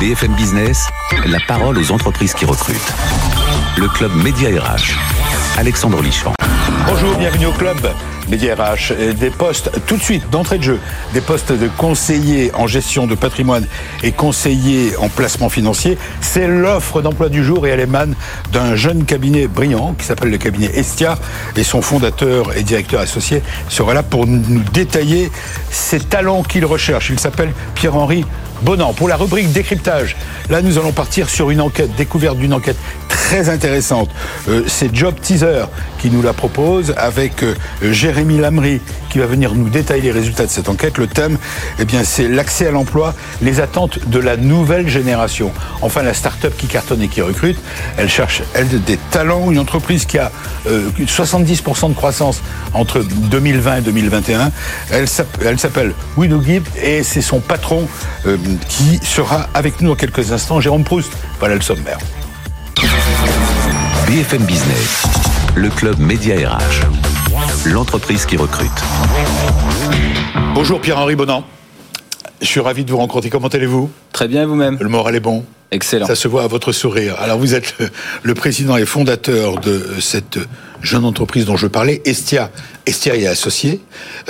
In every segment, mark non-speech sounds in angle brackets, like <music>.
BFM Business, la parole aux entreprises qui recrutent. Le club Média RH. Alexandre Lichamp. Bonjour, bienvenue au club Média RH. Des postes, tout de suite, d'entrée de jeu, des postes de conseiller en gestion de patrimoine et conseiller en placement financier. C'est l'offre d'emploi du jour et elle émane d'un jeune cabinet brillant qui s'appelle le cabinet Estia et son fondateur et directeur associé sera là pour nous détailler ses talents qu'il recherche. Il s'appelle Pierre-Henri Bonan. Pour la rubrique décryptage, là nous allons partir sur une enquête, découverte d'une enquête très intéressante. Euh, c'est Job Teaser qui nous la propose avec euh, Jérémy Lamry qui va venir nous détailler les résultats de cette enquête. Le thème, eh bien, c'est l'accès à l'emploi, les attentes de la nouvelle génération. Enfin, la start-up qui cartonne et qui recrute, elle cherche, des talents, une entreprise qui a 70% euh, de croissance entre 2020 et 2021. Elle s'appelle Widogib et c'est son patron qui sera avec nous dans quelques instants. Jérôme Proust, voilà le sommaire. BFM Business, le club Média RH, l'entreprise qui recrute. Bonjour Pierre-Henri Bonan. Je suis ravi de vous rencontrer. Comment allez-vous? Très bien, vous-même. Le moral est bon? Excellent. Ça se voit à votre sourire. Alors vous êtes le, président et fondateur de cette jeune entreprise dont je parlais, Estia. Estia est associé.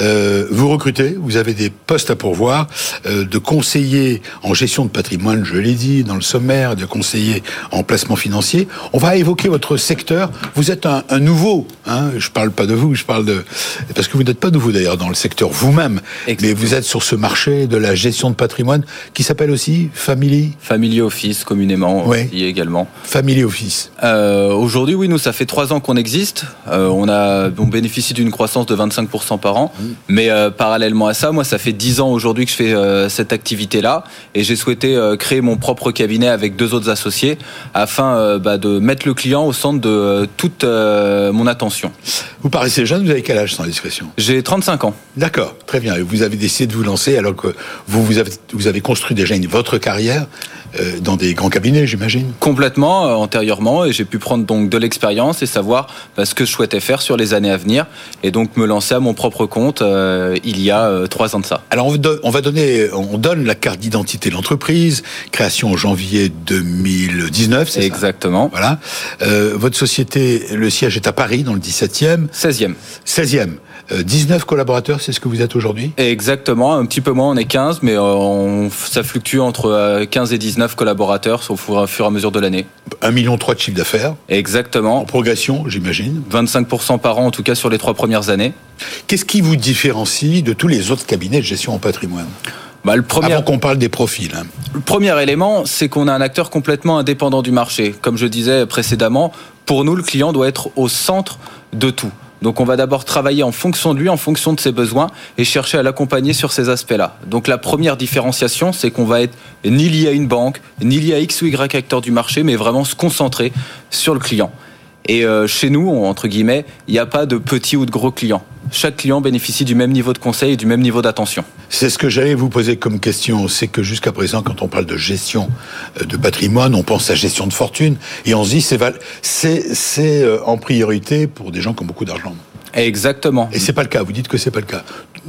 Euh, vous recrutez, vous avez des postes à pourvoir, euh, de conseiller en gestion de patrimoine, je l'ai dit, dans le sommaire, de conseiller en placement financier. On va évoquer votre secteur. Vous êtes un, un nouveau, hein, je parle pas de vous, je parle de... Parce que vous n'êtes pas nouveau d'ailleurs dans le secteur vous-même, mais vous êtes sur ce marché de la gestion de patrimoine qui s'appelle aussi Family... Family Office, communément, oui. également. Family Office. Euh, Aujourd'hui, oui, nous, ça fait trois ans qu'on existe. Euh, on, a, on bénéficie d'une croissance de 25% par an. Mmh. Mais euh, parallèlement à ça, moi, ça fait 10 ans aujourd'hui que je fais euh, cette activité-là. Et j'ai souhaité créer mon propre cabinet avec deux autres associés afin bah, de mettre le client au centre de toute mon attention. Vous paraissez jeune, vous avez quel âge sans discrétion? J'ai 35 ans. D'accord, très bien. Et vous avez décidé de vous lancer alors que vous, vous, avez, vous avez construit déjà une, votre carrière euh, dans des grands cabinets, j'imagine Complètement, euh, antérieurement, et j'ai pu prendre donc de l'expérience et savoir bah, ce que je souhaitais faire sur les années à venir, et donc me lancer à mon propre compte euh, il y a trois ans de ça. Alors on, va donner, on donne la carte d'identité de l'entreprise, création en janvier 2019, c'est Exactement. Voilà. votre société, le siège est à Paris, dans le 17e. 16e. 16e. 19 collaborateurs, c'est ce que vous êtes aujourd'hui Exactement, un petit peu moins, on est 15, mais on, ça fluctue entre 15 et 19 collaborateurs au fur, et à mesure de l'année. 1,3 million de chiffre d'affaires. Exactement. En progression, j'imagine. 25% par an, en tout cas sur les trois premières années. Qu'est-ce qui vous différencie de tous les autres cabinets de gestion en patrimoine bah, le premier... Avant qu'on parle des profils. Hein. Le premier élément, c'est qu'on a un acteur complètement indépendant du marché. Comme je disais précédemment, pour nous, le client doit être au centre de tout. Donc on va d'abord travailler en fonction de lui, en fonction de ses besoins et chercher à l'accompagner sur ces aspects-là. Donc la première différenciation, c'est qu'on va être ni lié à une banque, ni lié à X ou Y acteur du marché, mais vraiment se concentrer sur le client. Et euh, chez nous, entre guillemets, il n'y a pas de petits ou de gros clients. Chaque client bénéficie du même niveau de conseil et du même niveau d'attention. C'est ce que j'allais vous poser comme question. C'est que jusqu'à présent, quand on parle de gestion euh, de patrimoine, on pense à gestion de fortune et on se dit c'est c'est euh, en priorité pour des gens qui ont beaucoup d'argent. Exactement. Et c'est pas le cas. Vous dites que c'est pas le cas.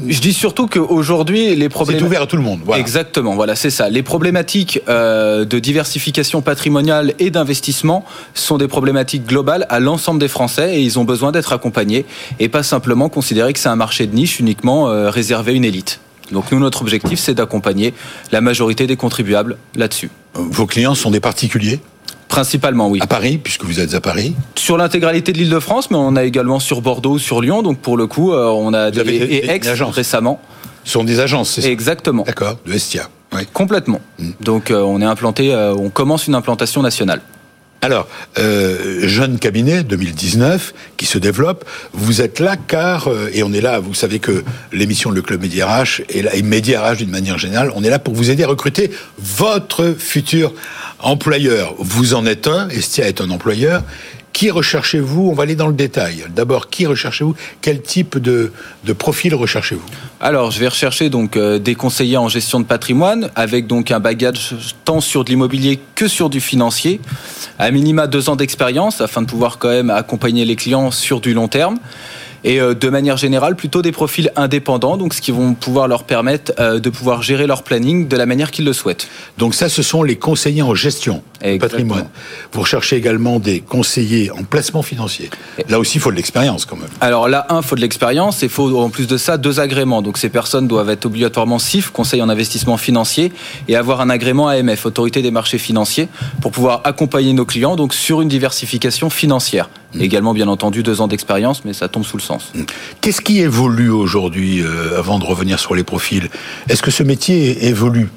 Je dis surtout qu'aujourd'hui, les problèmes. C'est ouvert à tout le monde. Voilà. Exactement. Voilà, c'est ça. Les problématiques euh, de diversification patrimoniale et d'investissement sont des problématiques globales à l'ensemble des Français et ils ont besoin d'être accompagnés et pas simplement considérer que c'est un marché de niche uniquement euh, réservé à une élite. Donc nous, notre objectif, c'est d'accompagner la majorité des contribuables là-dessus. Vos clients sont des particuliers? Principalement, oui. À Paris, puisque vous êtes à Paris Sur l'intégralité de l'île de France, mais on a également sur Bordeaux, sur Lyon. Donc pour le coup, euh, on a des, et récemment. Ce sont des agences, c'est ça Exactement. D'accord, de Estia. Complètement. Hmm. Donc euh, on est implanté, euh, on commence une implantation nationale. Alors, euh, jeune cabinet 2019 qui se développe, vous êtes là car, et on est là, vous savez que l'émission Le Club Média RH et, là, et Média RH d'une manière générale, on est là pour vous aider à recruter votre futur employeur. Vous en êtes un, Estia est un employeur, qui recherchez-vous On va aller dans le détail. D'abord, qui recherchez-vous Quel type de, de profil recherchez-vous Alors, je vais rechercher donc euh, des conseillers en gestion de patrimoine avec donc un bagage tant sur de l'immobilier que sur du financier, à minima deux ans d'expérience afin de pouvoir quand même accompagner les clients sur du long terme. Et euh, de manière générale plutôt des profils indépendants, donc ce qui vont pouvoir leur permettre euh, de pouvoir gérer leur planning de la manière qu'ils le souhaitent. Donc ça, ce sont les conseillers en gestion du patrimoine. Vous recherchez également des conseillers en placement financier. Là aussi, il faut de l'expérience quand même. Alors là, un, il faut de l'expérience et il faut en plus de ça deux agréments. Donc ces personnes doivent être obligatoirement CIF, conseil en investissement financier, et avoir un agrément AMF, autorité des marchés financiers, pour pouvoir accompagner nos clients donc sur une diversification financière. Mmh. Également, bien entendu, deux ans d'expérience, mais ça tombe sous le sens. Mmh. Qu'est-ce qui évolue aujourd'hui, euh, avant de revenir sur les profils? Est-ce que ce métier évolue?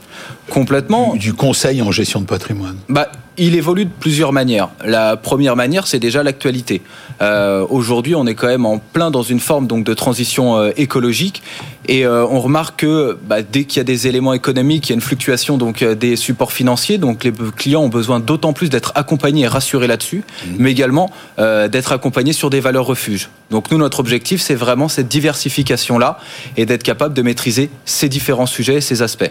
Complètement. Du, conseil en gestion de patrimoine? Bah, Il évolue de plusieurs manières. La première manière, c'est déjà l'actualité. Euh, aujourd'hui, on est quand même en plein dans une forme donc, de transition euh, écologique. Et euh, on remarque que bah, dès qu'il y a des éléments économiques, il y a une fluctuation donc, des supports financiers. Donc les clients ont besoin d'autant plus d'être accompagnés et rassurés là-dessus, mmh. mais également d'être accompagnés sur des valeurs refuges. Donc nous, notre objectif, c'est vraiment cette diversification-là et d'être capable de maîtriser ces différents sujets et ces aspects.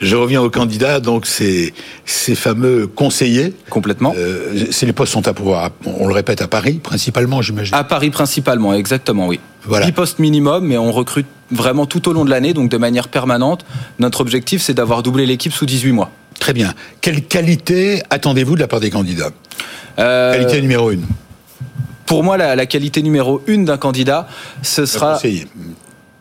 Je reviens aux candidats, donc ces, ces fameux conseillers. Complètement. Euh, les postes sont à pouvoir, on le répète, à Paris principalement, j'imagine. À Paris principalement, exactement, oui. Voilà. 10 postes minimum, mais on recrute vraiment tout au long de l'année, donc de manière permanente. Notre objectif, c'est d'avoir doublé l'équipe sous 18 mois. Très bien. Quelle qualité attendez-vous de la part des candidats? Euh, Qualité numéro une. Pour moi, la, la qualité numéro une d'un candidat, ce sera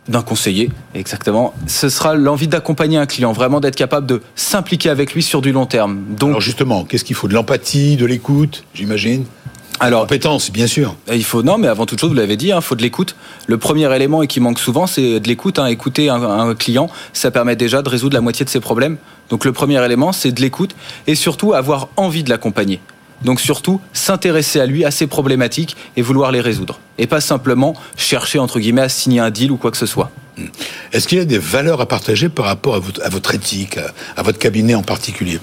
d'un conseiller, exactement. Ce sera l'envie d'accompagner un client, vraiment d'être capable de s'impliquer avec lui sur du long terme. Donc, Alors justement, qu'est-ce qu'il faut De l'empathie, de l'écoute, j'imagine? Alors, compétence, bien sûr. Il faut non, mais avant toute chose, vous l'avez dit, il hein, faut de l'écoute. Le premier élément et qui manque souvent, c'est de l'écoute. Hein. Écouter un, client, ça permet déjà de résoudre la moitié de ses problèmes. Donc le premier élément, c'est de l'écoute et surtout avoir envie de l'accompagner. Donc surtout, s'intéresser à lui, à ses problématiques et vouloir les résoudre. Et pas simplement chercher, entre guillemets, à signer un deal ou quoi que ce soit. Hmm. Est-ce qu'il y a des valeurs à partager par rapport à votre, éthique, à votre cabinet en particulier?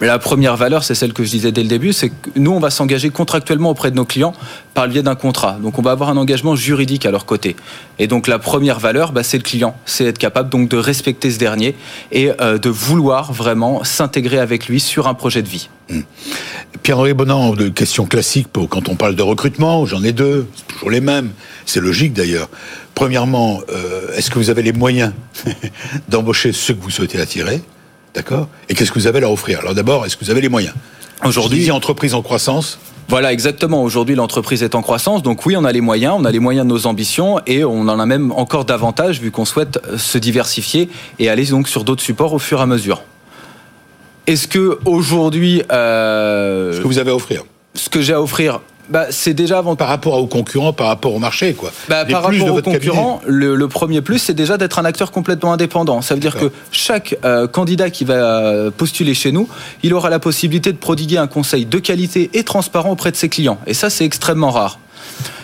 La première valeur, c'est celle que je disais dès le début, c'est que nous, on va s'engager contractuellement auprès de nos clients par le biais d'un contrat. Donc, on va avoir un engagement juridique à leur côté. Et donc, la première valeur, bah, c'est le client. C'est être capable donc de respecter ce dernier et euh, de vouloir vraiment s'intégrer avec lui sur un projet de vie. Hmm. Pierre-Henri Bonan, de questions classiques pour quand on parle de recrutement, j'en ai deux, c'est toujours les mêmes. C'est logique d'ailleurs. Premièrement, euh, est-ce que vous avez les moyens <laughs> d'embaucher ceux que vous souhaitez attirer D'accord? Et qu'est-ce que vous avez à leur offrir? Alors d'abord, est-ce que vous avez les moyens? Aujourd'hui, entreprise en croissance. Voilà, exactement. Aujourd'hui, l'entreprise est en croissance. Donc oui, on a les moyens, on a les moyens de nos ambitions et on en a même encore davantage vu qu'on souhaite se diversifier et aller donc sur d'autres supports au fur et à mesure. Est-ce que aujourd'hui... Euh, ce que vous avez à offrir Ce que j'ai à offrir, bah, c'est déjà avant. Par rapport aux concurrents, par rapport au marché, quoi. Bah, par rapport aux concurrents, le, premier plus, c'est déjà d'être un acteur complètement indépendant. Ça veut dire que chaque euh, candidat qui va postuler chez nous, il aura la possibilité de prodiguer un conseil de qualité et transparent auprès de ses clients. Et ça, c'est extrêmement rare.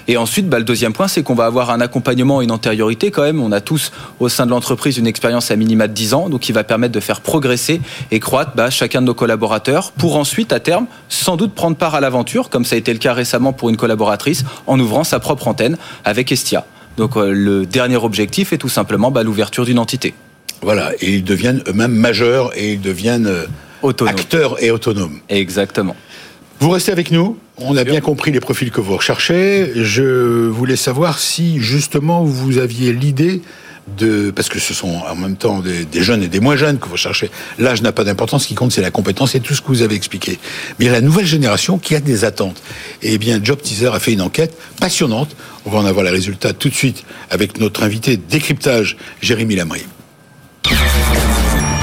Et ensuite, bah, le deuxième point, c'est qu'on va avoir un accompagnement et une antériorité quand même. On a tous au sein de l'entreprise une expérience à minima de 10 ans, donc qui va permettre de faire progresser et croître bah, chacun de nos collaborateurs pour ensuite, à terme, sans doute prendre part à l'aventure, comme ça a été le cas récemment pour une collaboratrice, en ouvrant sa propre antenne avec Estia. Donc euh, le dernier objectif est tout simplement bah, l'ouverture d'une entité. Voilà, et ils deviennent eux-mêmes majeurs et ils deviennent euh, acteurs et autonomes. Exactement. Vous restez avec nous. On a bien compris les profils que vous recherchez. Je voulais savoir si justement vous aviez l'idée de parce que ce sont en même temps des, jeunes et des moins jeunes que vous cherchez. L'âge n'a pas d'importance. Ce qui compte, c'est la compétence et tout ce que vous avez expliqué. Mais il y a la nouvelle génération qui a des attentes. Et eh bien, Job Teaser a fait une enquête passionnante. On va en avoir les résultats tout de suite avec notre invité décryptage, Jérémy Lamry.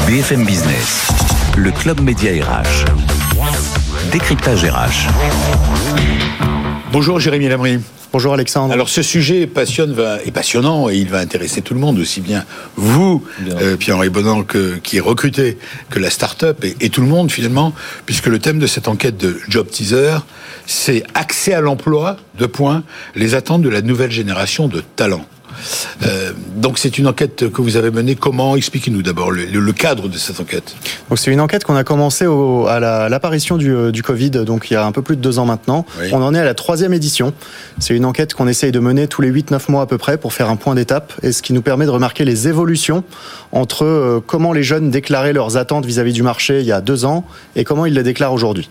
BFM Business, le club média RH. Décryptage RH. Bonjour Jérémy Lamry. Bonjour Alexandre. Alors ce sujet passionne, est passionnant et il va intéresser tout le monde, aussi bien vous, euh, Pierre-Henri Bonan, que, qui est recruté, que la start-up et, et, tout le monde finalement, puisque le thème de cette enquête de Job Teaser, c'est accès à l'emploi, de points, les attentes de la nouvelle génération de talents. Euh, donc c'est une enquête que vous avez menée. Comment Expliquez-nous d'abord le, cadre de cette enquête. c'est une enquête qu'on a commencé à l'apparition euh, du, Covid, donc il y a un peu plus de deux ans maintenant. On en est à la troisième édition. C'est une enquête qu'on essaye de mener tous les 8-9 mois à peu près pour faire un point d'étape et ce qui nous permet de remarquer les évolutions entre euh, comment les jeunes déclaraient leurs attentes vis-à-vis du marché il y a deux ans et comment ils les déclarent aujourd'hui.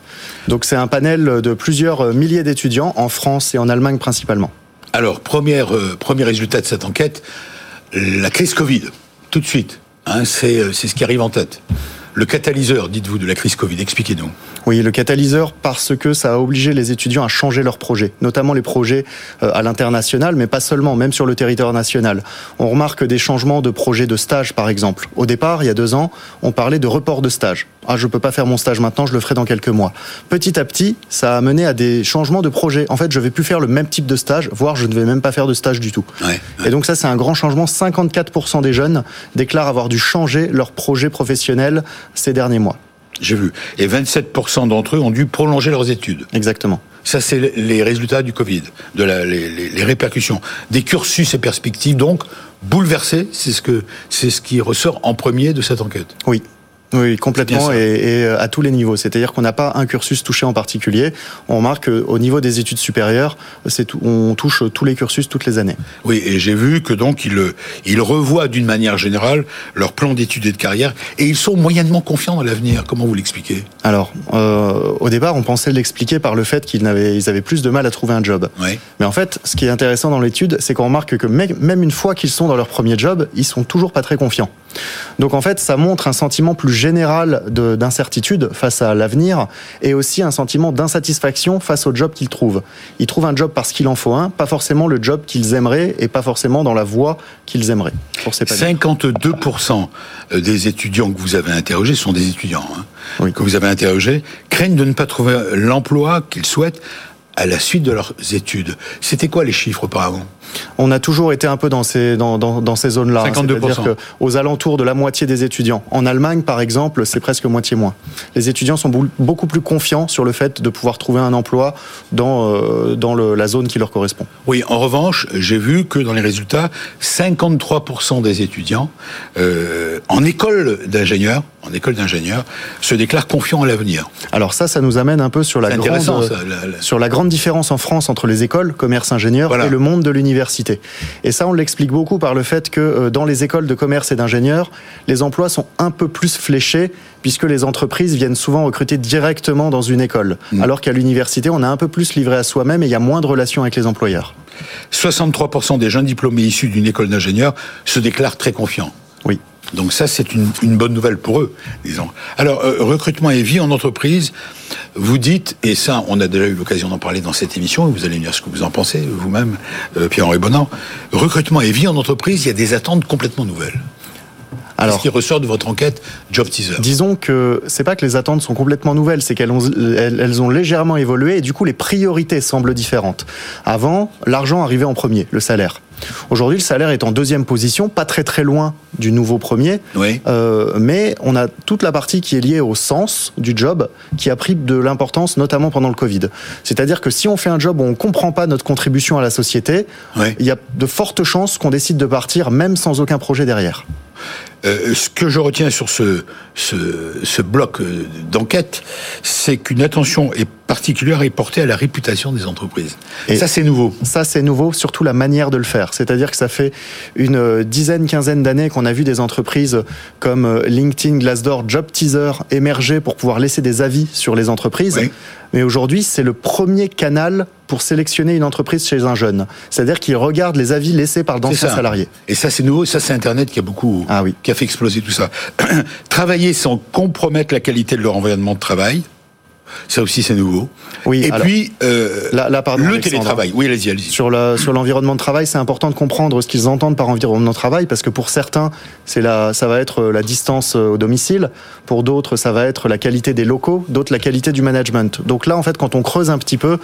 Donc c'est un panel de plusieurs milliers d'étudiants en France et en Allemagne principalement. Alors, euh, premier résultat de cette enquête, la crise Covid, tout de suite. Hein, c'est ce qui arrive en tête. Le catalyseur, dites-vous, de la crise Covid, expliquez-nous. Oui, le catalyseur parce que ça a obligé les étudiants à changer leurs projets, notamment les projets euh, à l'international, mais pas seulement, même sur le territoire national. On remarque des changements de projets de stage, par exemple. Au départ, il y a deux ans, on parlait de report de stage. Ah, je peux pas faire mon stage maintenant, je le ferai dans quelques mois. Petit à petit, ça a mené à des changements de projets. En fait, je vais plus faire le même type de stage, voire je ne vais même pas faire de stage du tout. Et donc ça, c'est un grand changement. 54% des jeunes déclarent avoir dû changer leur projet professionnel ces derniers mois. J'ai vu. Et 27% d'entre eux ont dû prolonger leurs études. Exactement. Ça, c'est les résultats du Covid, de la, les, les, répercussions. Des cursus et perspectives, donc, bouleversés. C'est ce, que, c'est ce qui ressort en premier de cette enquête. Oui, oui, complètement, et, et, euh, à tous les niveaux. C'est-à-dire qu'on n'a pas un cursus touché en particulier. On remarque qu'au niveau des études supérieures, tout, on touche tous les cursus toutes les années. Oui, et j'ai vu que donc ils, ils revoient d'une manière générale leur plan d'études et de carrière, et ils sont moyennement confiants dans l'avenir. Comment vous l'expliquez? Alors, euh, au départ, on pensait l'expliquer par le fait qu'ils avaient, ils avaient plus de mal à trouver un job. Oui. Mais en fait, ce qui est intéressant dans l'étude, c'est qu'on remarque que même une fois qu'ils sont dans leur premier job, ils sont toujours pas très confiants. Donc en fait, ça montre un sentiment plus général d'incertitude face à l'avenir et aussi un sentiment d'insatisfaction face au job qu'ils trouvent. Ils trouvent un job parce qu'il en faut un, pas forcément le job qu'ils aimeraient et pas forcément dans la voie qu'ils aimeraient. Pour 52% des étudiants que vous avez interrogés sont des étudiants hein, que vous avez interrogés craignent de ne pas trouver l'emploi qu'ils souhaitent à la suite de leurs études. C'était quoi les chiffres auparavant? On a toujours été un peu dans ces, dans, dans, dans ces zones-là. 52%. C'est-à-dire qu'aux alentours de la moitié des étudiants. En Allemagne, par exemple, c'est presque moitié moins. Les étudiants sont beaucoup plus confiants sur le fait de pouvoir trouver un emploi dans, euh, dans le, la zone qui leur correspond. Oui, en revanche, j'ai vu que dans les résultats, 53% des étudiants euh, en école d'ingénieur, en école d'ingénieur, se déclarent confiants à l'avenir. Alors ça, ça nous amène un peu sur la, grande, ça, la, la... sur la grande différence en France entre les écoles, commerce, ingénieur voilà. et le monde de l'université université. Et ça, on l'explique beaucoup par le fait que euh, dans les écoles de commerce et d'ingénieurs, les emplois sont un peu plus fléchés puisque les entreprises viennent souvent recruter directement dans une école. Mmh. Alors qu'à l'université, on a un peu plus livré à soi-même et il y a moins de relations avec les employeurs. 63% des jeunes diplômés issus d'une école d'ingénieurs se déclarent très confiants. Oui. Donc ça, c'est une, une, bonne nouvelle pour eux, disons. Alors, euh, recrutement et vie en entreprise, vous dites, et ça, on a déjà eu l'occasion d'en parler dans cette émission, et vous allez me dire ce que vous en pensez, vous-même, euh, Pierre-Henri Bonan, recrutement et vie en entreprise, il y a des attentes complètement nouvelles. Alors, ce qui ressort de votre enquête Job Teaser Disons que c'est pas que les attentes sont complètement nouvelles, c'est qu'elles ont, elles ont légèrement évolué et du coup les priorités semblent différentes. Avant, l'argent arrivait en premier, le salaire. Aujourd'hui, le salaire est en deuxième position, pas très très loin du nouveau premier. Oui. Euh, mais on a toute la partie qui est liée au sens du job qui a pris de l'importance, notamment pendant le Covid. C'est-à-dire que si on fait un job où on comprend pas notre contribution à la société, oui. il y a de fortes chances qu'on décide de partir même sans aucun projet derrière. Euh, ce que je retiens sur ce, ce, ce bloc euh, d'enquête, c'est qu'une attention est particulière est portée à la réputation des entreprises. Et ça, c'est nouveau. Ça, c'est nouveau, surtout la manière de le faire. C'est-à-dire que ça fait une dizaine, quinzaine d'années qu'on a vu des entreprises comme LinkedIn, Glassdoor, Job Teaser émerger pour pouvoir laisser des avis sur les entreprises. Oui. Mais aujourd'hui, c'est le premier canal pour sélectionner une entreprise chez un jeune. C'est-à-dire qu'il regarde les avis laissés par d'anciens salariés. Et ça, c'est nouveau. Ça, c'est Internet qui a beaucoup, ah oui. qui a fait exploser tout ça. <clears throat> Travailler sans compromettre la qualité de leur environnement de travail. Ça aussi, c'est nouveau. Oui, et alors, puis, euh, là, là, pardon, le Alexandre. télétravail. Oui, allez-y, allez-y. Sur le- sur l'environnement de travail, c'est important de comprendre ce qu'ils entendent par environnement de travail, parce que pour certains, c'est la, ça va être la distance euh, au domicile. Pour d'autres, ça va être la qualité des locaux. D'autres, la qualité du management. Donc là, en fait, quand on creuse un petit peu,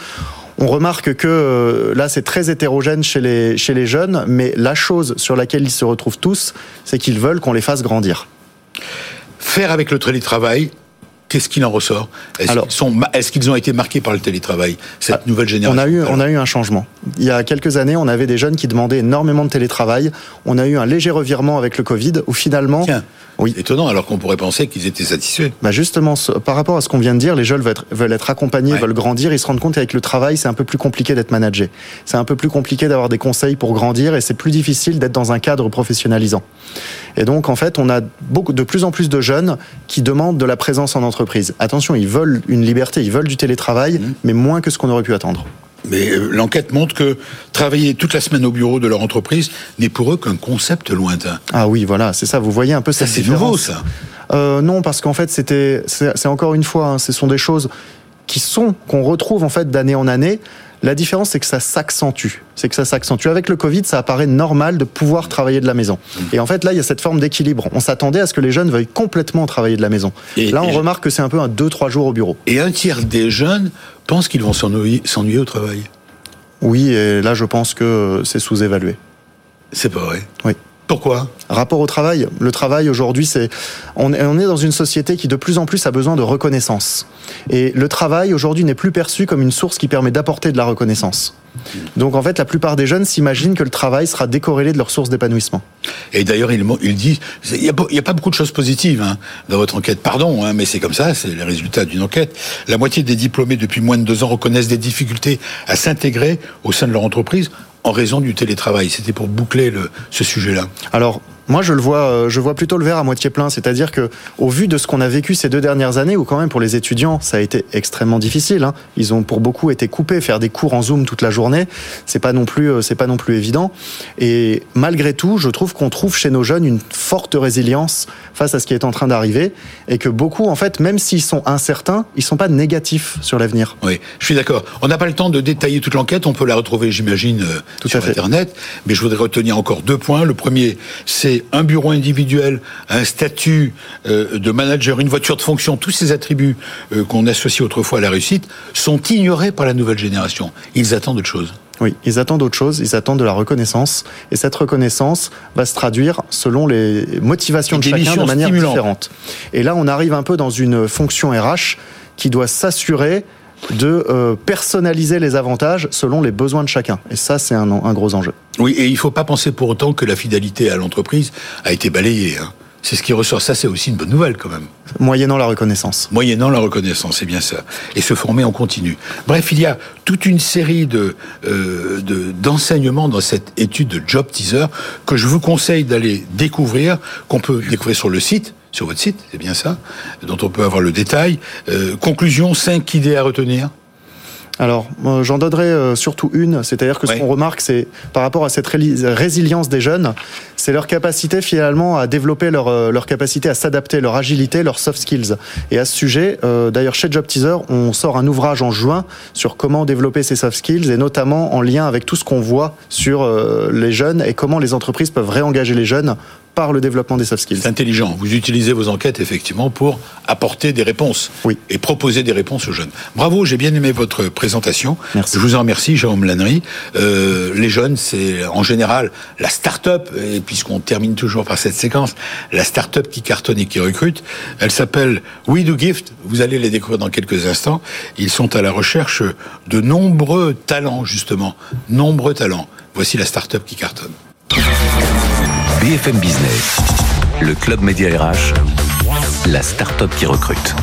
on remarque que euh, là, c'est très hétérogène chez les, chez les jeunes, mais la chose sur laquelle ils se retrouvent tous, c'est qu'ils veulent qu'on les fasse grandir. Faire avec le télétravail, qu'est-ce qu'il en ressort Est-ce Alors- qu'ils sont, est-ce qu'ils ont été marqués par le télétravail Cette Ah, nouvelle génération. On a, eu, on a eu un changement. Il y a quelques années, on avait des jeunes qui demandaient énormément de télétravail. On a eu un léger revirement avec le Covid, où finalement, Tiens, Oui. étonnant, alors qu'on pourrait penser qu'ils étaient satisfaits. bah justement, par rapport à ce qu'on vient de dire, les jeunes veulent être, veulent être accompagnés, Ouais. veulent grandir. Ils se rendent compte qu'avec le travail, c'est un peu plus compliqué d'être managé. C'est un peu plus compliqué d'avoir des conseils pour grandir, et c'est plus difficile d'être dans un cadre professionnalisant. Et donc, en fait, on a beaucoup, de plus en plus de jeunes qui demandent de la présence en entreprise. Attention, ils veulent une liberté, ils veulent du télétravail, Mmh. mais moins que ce qu'on aurait pu attendre. Mais euh, l'enquête montre que travailler toute la semaine au bureau de leur entreprise n'est pour eux qu'un concept lointain. Ah oui, voilà, c'est ça. Vous voyez un peu ça. C'est nouveau, ça. Euh, non, parce qu'en fait, c'était, c'est encore une fois, hein, ce sont des choses qui sont qu'on retrouve en fait d'année en année. La différence, c'est que ça s'accentue. C'est que ça s'accentue. Avec le Covid, ça apparaît normal de pouvoir travailler de la maison. Et en fait, là, il y a cette forme d'équilibre. On s'attendait à ce que les jeunes veuillent complètement travailler de la maison. Et là, on remarque que c'est un peu un 2-3 jours au bureau. Et un tiers des jeunes pensent qu'ils vont s'ennuyer au travail. Oui, et là, je pense que c'est sous-évalué. C'est pas vrai. Oui. Pourquoi? Rapport au travail. Le travail aujourd'hui, c'est on est dans une société qui de plus en plus a besoin de reconnaissance. Et le travail aujourd'hui n'est plus perçu comme une source qui permet d'apporter de la reconnaissance. Donc en fait, la plupart des jeunes s'imaginent que le travail sera décorrélé de leur source d'épanouissement. Et d'ailleurs, il, il, dit, il n'y a, pas beaucoup de choses positives hein, dans votre enquête. Pardon, hein, mais c'est comme ça, c'est les résultats d'une enquête. La moitié des diplômés depuis moins de deux ans reconnaissent des difficultés à s'intégrer au sein de leur entreprise en raison du télétravail. C'était pour boucler le, ce sujet-là. Alors, moi, je le vois, euh, je vois plutôt le verre à moitié plein. C'est-à-dire que, au vu de ce qu'on a vécu ces deux dernières années, où quand même pour les étudiants, ça a été extrêmement difficile. Hein. Ils ont pour beaucoup été coupés, faire des cours en Zoom toute la journée. C'est pas non plus, euh, c'est pas non plus évident. Et malgré tout, je trouve qu'on trouve chez nos jeunes une forte résilience face à ce qui est en train d'arriver, et que beaucoup, en fait, même s'ils sont incertains, ils sont pas négatifs sur l'avenir. Oui, je suis d'accord. On n'a pas le temps de détailler toute l'enquête. On peut la retrouver, j'imagine, euh, sur Internet. Mais je voudrais retenir encore deux points. Le premier, c'est un bureau individuel, un statut euh, de manager, une voiture de fonction, tous ces attributs euh, qu'on associe autrefois à la réussite, sont ignorés par la nouvelle génération. Ils attendent autre chose. Oui, ils attendent autre chose, ils attendent de la reconnaissance, et cette reconnaissance va se traduire selon les motivations de chacun de manière différente. Et là, on arrive un peu dans une fonction RH qui doit s'assurer de euh, personnaliser les avantages selon les besoins de chacun. Et ça, c'est un, un, gros enjeu. Oui, et il ne faut pas penser pour autant que la fidélité à l'entreprise a été balayée. Hein. C'est ce qui ressort. Ça, c'est aussi une bonne nouvelle quand même. Moyennant la reconnaissance. Moyennant la reconnaissance, c'est bien ça. Et se former en continu. Bref, il y a toute une série de euh, d'enseignements dans cette étude de Job Teaser que je vous conseille d'aller découvrir, qu'on peut découvrir sur le site sur votre site, c'est bien ça, dont on peut avoir le détail. Euh, conclusion, cinq idées à retenir alors, euh, j'en donnerai euh, surtout une, c'est-à-dire que ce qu'on remarque, c'est par rapport à cette résilience des jeunes, c'est leur capacité finalement à développer leur, euh, leur capacité à s'adapter, leur agilité, leurs soft skills. Et à ce sujet, d'ailleurs chez Job Teaser, on sort un ouvrage en juin sur comment développer ces soft skills et notamment en lien avec tout ce qu'on voit sur les jeunes et comment les entreprises peuvent réengager les jeunes par le développement des soft skills. C'est intelligent. Vous utilisez vos enquêtes effectivement pour apporter des réponses oui. et proposer des réponses aux jeunes. Bravo, j'ai bien aimé votre présentation. Merci. Je vous en remercie, Jérôme Lannery. Euh, les jeunes, c'est en général la start-up, et puisqu'on termine toujours par cette séquence, la start-up qui cartonne et qui recrute. Elle s'appelle We Do Gift. Vous allez les découvrir dans quelques instants. Ils sont à la recherche de nombreux talents, justement. Nombreux talents. Voici la start-up qui cartonne. BFM Business, le club média RH, la start-up qui recrute.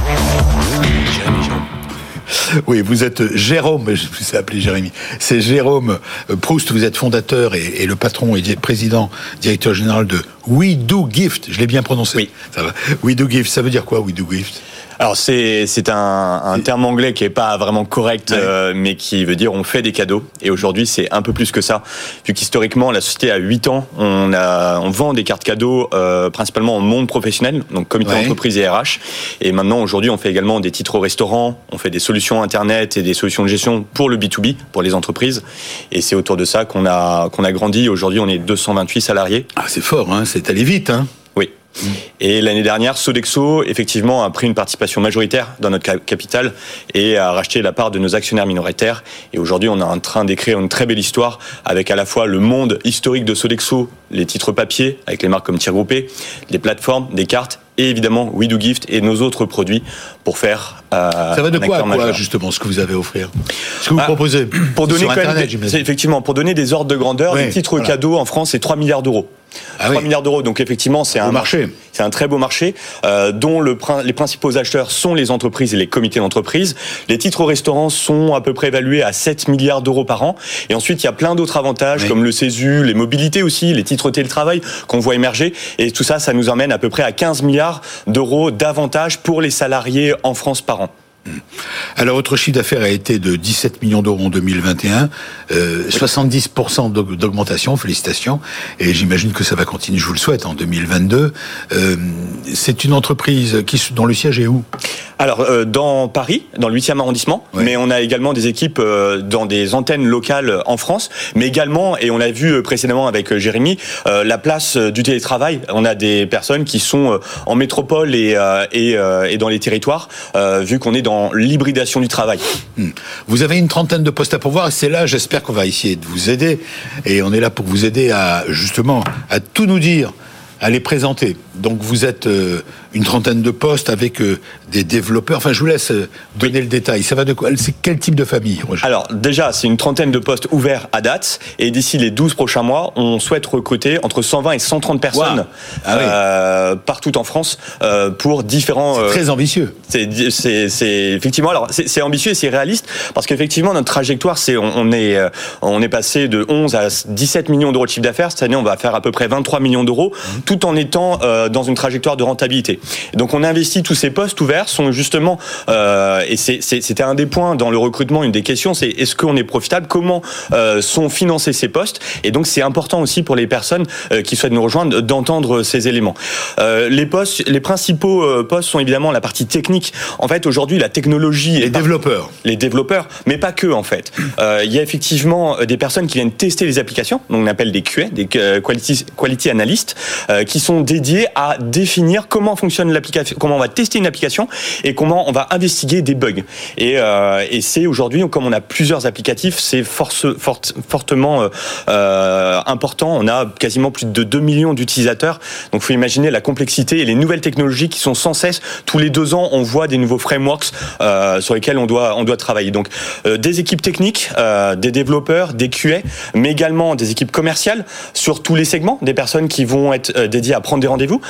Oui, vous êtes Jérôme, je vous ai appelé Jérémy. C'est Jérôme Proust, vous êtes fondateur et, le patron et président, directeur général de We Do Gift. Je l'ai bien prononcé. Oui. Ça va. We Do Gift, ça veut dire quoi We Do Gift? Alors c'est c'est un, un terme anglais qui est pas vraiment correct, euh, mais qui veut dire on fait des cadeaux. Et aujourd'hui c'est un peu plus que ça, vu qu'historiquement la société a 8 ans, on a on vend des cartes cadeaux euh, principalement en monde professionnel, donc comité d'entreprise et RH. Et maintenant aujourd'hui on fait également des titres au restaurant, on fait des solutions internet et des solutions de gestion pour le B2B, pour les entreprises. Et c'est autour de ça qu'on a qu'on a grandi. Aujourd'hui on est 228 salariés. Ah c'est fort, hein, c'est allé vite, hein. Et l'année dernière, Sodexo, effectivement, a pris une participation majoritaire dans notre capital et a racheté la part de nos actionnaires minoritaires. Et aujourd'hui, on est en train d'écrire une très belle histoire avec à la fois le monde historique de Sodexo, les titres papier, avec les marques comme Tir Groupé, les plateformes, des cartes et évidemment We Do Gift et nos autres produits pour faire. Euh, ça va de quoi, quoi justement ce que vous avez à offrir? Ce que vous ah, proposez? pour donner effectivement pour donner des ordres de grandeur, les titres cadeaux en France c'est 3 milliards d'euros. 3 ah milliards d'euros. Donc effectivement, c'est un marché. C'est un très beau marché euh, dont le, les principaux acheteurs sont les entreprises et les comités d'entreprise. Les titres au restaurant sont à peu près évalués à 7 milliards d'euros par an. Et ensuite, il y a plein d'autres avantages comme le CESU, les mobilités aussi, les titres télétravail qu'on voit émerger. Et tout ça, ça nous emmène à peu près à 15 milliards d'euros d'avantages pour les salariés en France par an. Alors, votre chiffre d'affaires a été de 17 millions d'euros en 2021, euh, 70% d'augmentation, félicitations, et j'imagine que ça va continuer, je vous le souhaite, en 2022. Euh, c'est une entreprise qui, dont le siège est où? Alors, euh, dans Paris, dans le 8e arrondissement, mais on a également des équipes euh, dans des antennes locales en France, mais également, et on l'a vu euh, précédemment avec Jérémy, la place du télétravail. On a des personnes qui sont en métropole et, et, et dans les territoires, vu qu'on est dans l'hybridation du travail. Hmm. Vous avez une trentaine de postes à pourvoir, et c'est là, j'espère qu'on va essayer de vous aider, et on est là pour vous aider à, justement, à tout nous dire à les présenter. Donc vous êtes une trentaine de postes avec euh, des développeurs. Enfin, je vous laisse euh, donner le détail. Ça va de quoi? C'est quel type de famille Alors, déjà, c'est une trentaine de postes ouverts à date. Et d'ici les 12 prochains mois, on souhaite recruter entre 120 et 130 personnes ah euh, partout en France pour différents. C'est très ambitieux. C'est effectivement. Alors, c'est ambitieux et c'est réaliste parce qu'effectivement, notre trajectoire, c'est on, est on est passé de 11 à 17 millions d'euros de chiffre d'affaires. Cette année, on va faire à peu près 23 millions d'euros, mmh. tout en étant dans une trajectoire de rentabilité. Donc on investit tous ces postes ouverts sont justement euh, et c'était un des points dans le recrutement, une des questions, c'est est-ce qu'on est profitable, comment euh, sont financés ces postes et donc c'est important aussi pour les personnes euh, qui souhaitent nous rejoindre d'entendre ces éléments. les postes, les principaux postes sont évidemment la partie technique. En fait aujourd'hui la technologie, les développeurs, les développeurs, mais pas que en fait. Il y a effectivement des personnes qui viennent tester les applications, donc on appelle des QA, des quality, quality analysts, qui sont dédiés à définir comment fonctionne comment on va tester une application et comment on va investiguer des bugs. Et, euh, c'est aujourd'hui, comme on a plusieurs applicatifs, c'est force, fortement euh, euh, important. On a quasiment plus de 2 millions d'utilisateurs. Donc, faut imaginer la complexité et les nouvelles technologies qui sont sans cesse. Tous les deux ans, on voit des nouveaux frameworks sur lesquels on doit, on doit travailler. Donc, des équipes techniques, des développeurs, des QA, mais également des équipes commerciales sur tous les segments, des personnes qui vont être dédiées à prendre des rendez-vous,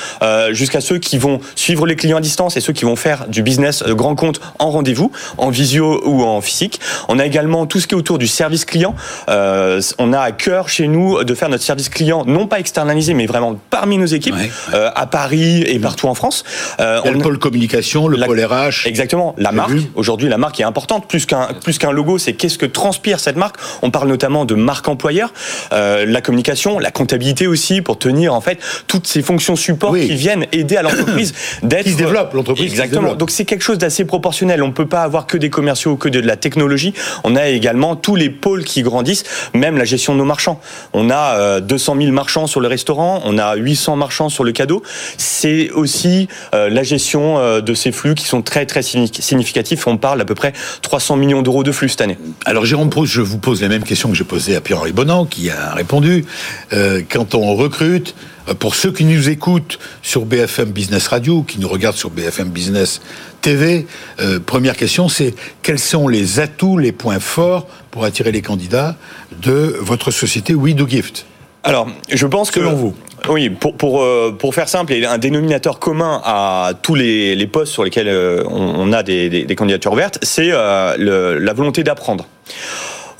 jusqu'à ceux qui vont suivre les clients à distance et ceux qui vont faire du business euh, grand compte en rendez-vous, en visio ou en physique. On a également tout ce qui est autour du service client. Euh, on a à cœur chez nous de faire notre service client, non pas externalisé, mais vraiment parmi nos équipes, euh, à Paris et partout en France. Euh, on, le pôle communication, le pôle RH. Exactement. La marque. Aujourd'hui, la marque est importante. Plus qu'un plus qu'un logo, c'est qu'est-ce que transpire cette marque. On parle notamment de marque employeur, euh, la communication, la comptabilité aussi pour tenir en fait toutes ces fonctions support qui viennent aider à l'entreprise d'être qui se développe l'entreprise. Exactement. Donc c'est quelque chose d'assez proportionnel. On ne peut pas avoir que des commerciaux ou que de la technologie. On a également tous les pôles qui grandissent, même la gestion de nos marchands. On a 200 euh, 000 marchands sur le restaurant, on a 800 marchands sur le cadeau. C'est aussi euh, la gestion euh, de ces flux qui sont très très significatifs. On parle à peu près 300 millions d'euros de flux cette année. Alors Jérôme Proust, je vous pose la même question que j'ai posée à Pierre-Henri Bonan, qui a répondu. quand on recrute, pour ceux qui nous écoutent sur BFM Business Radio, qui nous regardent sur BFM Business TV, euh, première question, c'est quels sont les atouts, les points forts pour attirer les candidats de votre société We Do Gift? Alors, je pense que... Selon vous oui, pour, pour, euh, pour faire simple, il y a un dénominateur commun à tous les, les postes sur lesquels on, a des, des, candidatures ouvertes, c'est la volonté d'apprendre.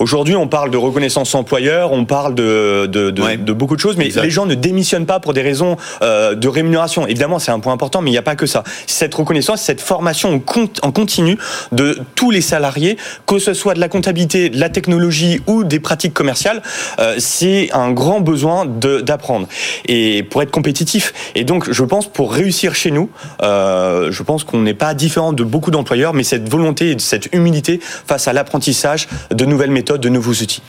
Aujourd'hui, on parle de reconnaissance employeur, on parle de, de, de, de beaucoup de choses, mais les gens ne démissionnent pas pour des raisons euh, de rémunération. Évidemment, c'est un point important, mais il n'y a pas que ça. Cette reconnaissance, cette formation en continu de tous les salariés, que ce soit de la comptabilité, de la technologie ou des pratiques commerciales, euh, c'est un grand besoin d'apprendre et pour être compétitif. Et donc, je pense pour réussir chez nous, euh, je pense qu'on n'est pas différent de beaucoup d'employeurs, mais cette volonté et cette humilité face à l'apprentissage de nouvelles méthodes de nouveaux outils.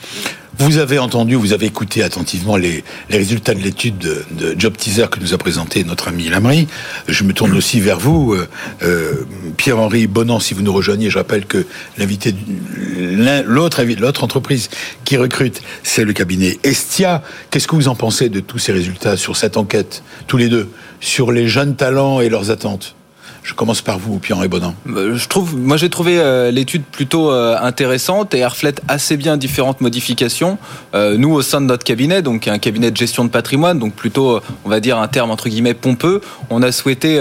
Vous avez entendu, vous avez écouté attentivement les, résultats de l'étude de, Job Teaser que nous a présenté notre ami Lamry. Je me tourne aussi vers vous, euh, euh, Pierre-Henri Bonan, si vous nous rejoignez. Je rappelle que l'autre entreprise qui recrute, c'est le cabinet Estia. Qu'est-ce que vous en pensez de tous ces résultats sur cette enquête, tous les deux, sur les jeunes talents et leurs attentes? Je commence par vous, Pierre-Henri Bonin. Euh, je trouve, moi j'ai trouvé euh, l'étude plutôt euh, intéressante et elle reflète assez bien différentes modifications. nous, au sein de notre cabinet, donc un cabinet de gestion de patrimoine, donc plutôt, on va dire un terme entre guillemets pompeux, on a souhaité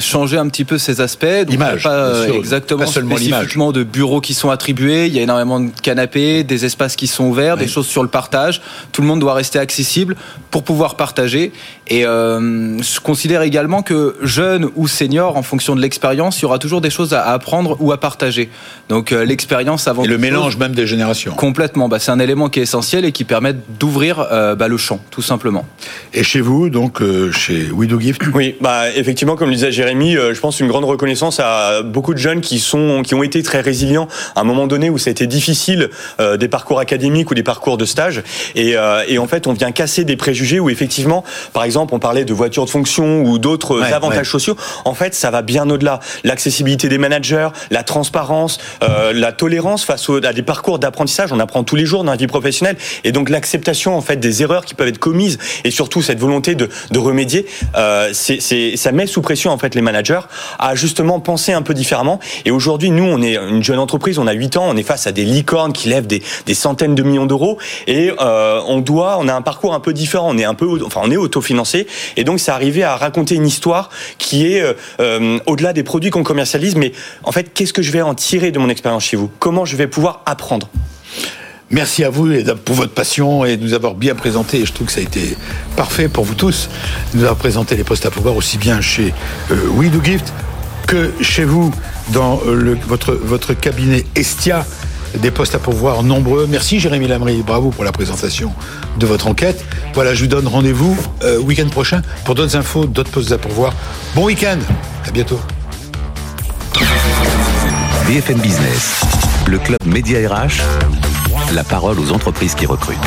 changer un petit peu ces aspects. L'image, pas exactement pas seulement spécifiquement de bureaux qui sont attribués. Il y a énormément de canapés, des espaces qui sont ouverts, des choses sur le partage. Tout le monde doit rester accessible pour pouvoir partager. Et je considère également que jeunes ou seniors en fonction de l'expérience, il y aura toujours des choses à apprendre ou à partager. Donc euh, l'expérience avant. Et le mélange même des générations. Complètement. Bah, c'est un élément qui est essentiel et qui permet d'ouvrir euh, bah, le champ, tout simplement. Et chez vous, donc euh, chez Widow Gift. Oui, bah effectivement, comme le disait Jérémy, je pense une grande reconnaissance à beaucoup de jeunes qui sont, qui ont été très résilients à un moment donné où ça a été difficile des parcours académiques ou des parcours de stage. Et, et en fait, on vient casser des préjugés où effectivement, par exemple, on parlait de voitures de fonction ou d'autres avantages sociaux. En fait, ça va bien au-delà. L'accessibilité des managers, la transparence, euh, la tolérance face à des parcours d'apprentissage. On apprend tous les jours dans la vie professionnelle, et donc l'acceptation en fait des erreurs qui peuvent être commises, et surtout cette volonté de, de remédier. Euh, c'est, ça met sous pression en fait les managers à justement penser un peu différemment. Et aujourd'hui, nous, on est une jeune entreprise, on a 8 ans, on est face à des licornes qui lèvent des, des centaines de millions d'euros, et euh, on doit, on a un parcours un peu différent. On est un peu, enfin, on est autofinancé, et donc c'est arrivé à raconter une histoire qui est euh, euh, au-delà des produits qu'on commercialise, mais en fait, qu'est-ce que je vais en tirer de mon expérience chez vous? Comment je vais pouvoir apprendre? Merci à vous pour votre passion et de nous avoir bien présenté. Je trouve que ça a été parfait pour vous tous nous avoir présenté les postes à pouvoir aussi bien chez euh, We Do Gift que chez vous dans le, votre, cabinet Estia des postes à pourvoir nombreux. Merci Jérémy Lamry, bravo pour la présentation de votre enquête. Voilà, je vous donne rendez-vous euh, week-end prochain pour d'autres infos, d'autres postes à pourvoir. Bon week-end, à bientôt. BFM Business, le club Média RH, la parole aux entreprises qui recrutent.